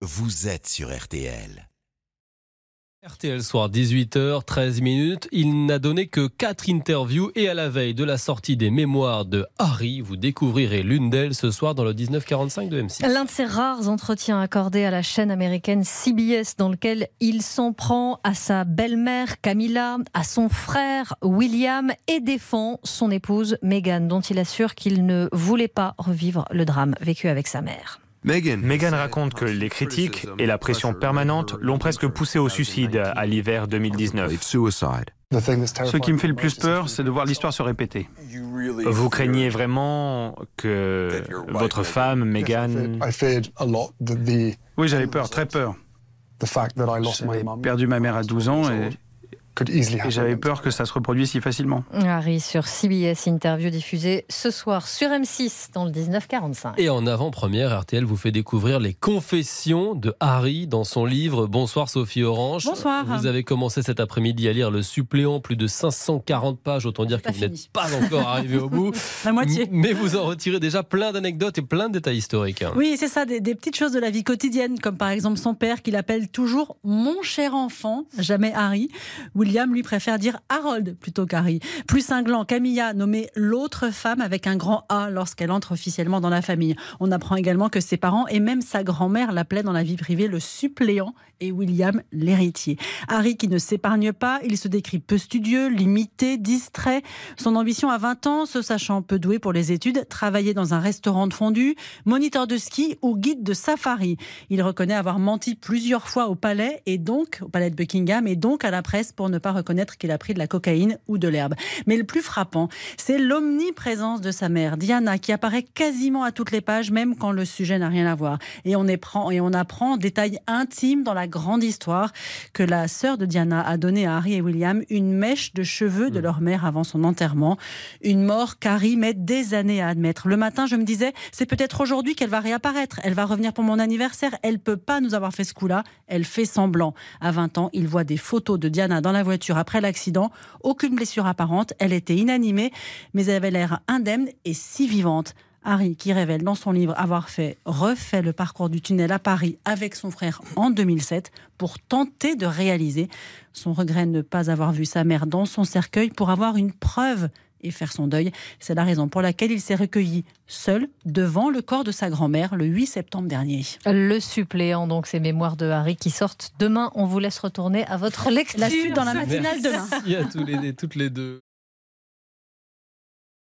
vous êtes sur RTL. RTL soir 18h 13 minutes. Il n'a donné que 4 interviews et à la veille de la sortie des mémoires de Harry, vous découvrirez l'une d'elles ce soir dans le 1945 de M6. L'un de ses rares entretiens accordés à la chaîne américaine CBS dans lequel il s'en prend à sa belle-mère Camilla, à son frère William et défend son épouse Meghan dont il assure qu'il ne voulait pas revivre le drame vécu avec sa mère. Meghan raconte que les critiques et la pression permanente l'ont presque poussé au suicide à l'hiver 2019. Ce qui me fait le plus peur, c'est de voir l'histoire se répéter. Vous craignez vraiment que votre femme, Meghan... Oui, j'avais peur, très peur. J'avais perdu ma mère à 12 ans et et j'avais peur que ça se reproduise si facilement. Harry sur CBS Interview diffusée ce soir sur M6 dans le 1945. Et en avant-première, RTL vous fait découvrir les confessions de Harry dans son livre Bonsoir Sophie Orange. Bonsoir. Vous avez commencé cet après-midi à lire le suppléant, plus de 540 pages, autant dire que vous n'êtes pas encore arrivé au bout. La moitié. Mais vous en retirez déjà plein d'anecdotes et plein de détails historiques. Oui, c'est ça, des, des petites choses de la vie quotidienne, comme par exemple son père qui l'appelle toujours mon cher enfant, jamais Harry. William lui préfère dire Harold plutôt qu'Harry. Plus cinglant, Camilla nommée l'autre femme avec un grand A lorsqu'elle entre officiellement dans la famille. On apprend également que ses parents et même sa grand-mère l'appelaient dans la vie privée le suppléant et William l'héritier. Harry qui ne s'épargne pas, il se décrit peu studieux, limité, distrait. Son ambition à 20 ans, se sachant peu doué pour les études, travailler dans un restaurant de fondue, moniteur de ski ou guide de safari. Il reconnaît avoir menti plusieurs fois au palais et donc au palais de Buckingham et donc à la presse pour ne pas reconnaître qu'il a pris de la cocaïne ou de l'herbe. Mais le plus frappant, c'est l'omniprésence de sa mère, Diana, qui apparaît quasiment à toutes les pages, même quand le sujet n'a rien à voir. Et on, apprend, et on apprend détails intimes dans la grande histoire que la sœur de Diana a donné à Harry et William une mèche de cheveux de leur mère avant son enterrement. Une mort qu'Harry met des années à admettre. Le matin, je me disais, c'est peut-être aujourd'hui qu'elle va réapparaître. Elle va revenir pour mon anniversaire. Elle peut pas nous avoir fait ce coup-là. Elle fait semblant. À 20 ans, il voit des photos de Diana dans la voiture après l'accident. Aucune blessure apparente. Elle était inanimée, mais elle avait l'air indemne et si vivante. Harry, qui révèle dans son livre avoir fait, refait le parcours du tunnel à Paris avec son frère en 2007 pour tenter de réaliser son regret de ne pas avoir vu sa mère dans son cercueil pour avoir une preuve et faire son deuil. C'est la raison pour laquelle il s'est recueilli seul devant le corps de sa grand-mère le 8 septembre dernier. Le suppléant, donc ces mémoires de Harry qui sortent demain. On vous laisse retourner à votre lecture. La suite dans la matinale demain. Merci à tous les, toutes les deux.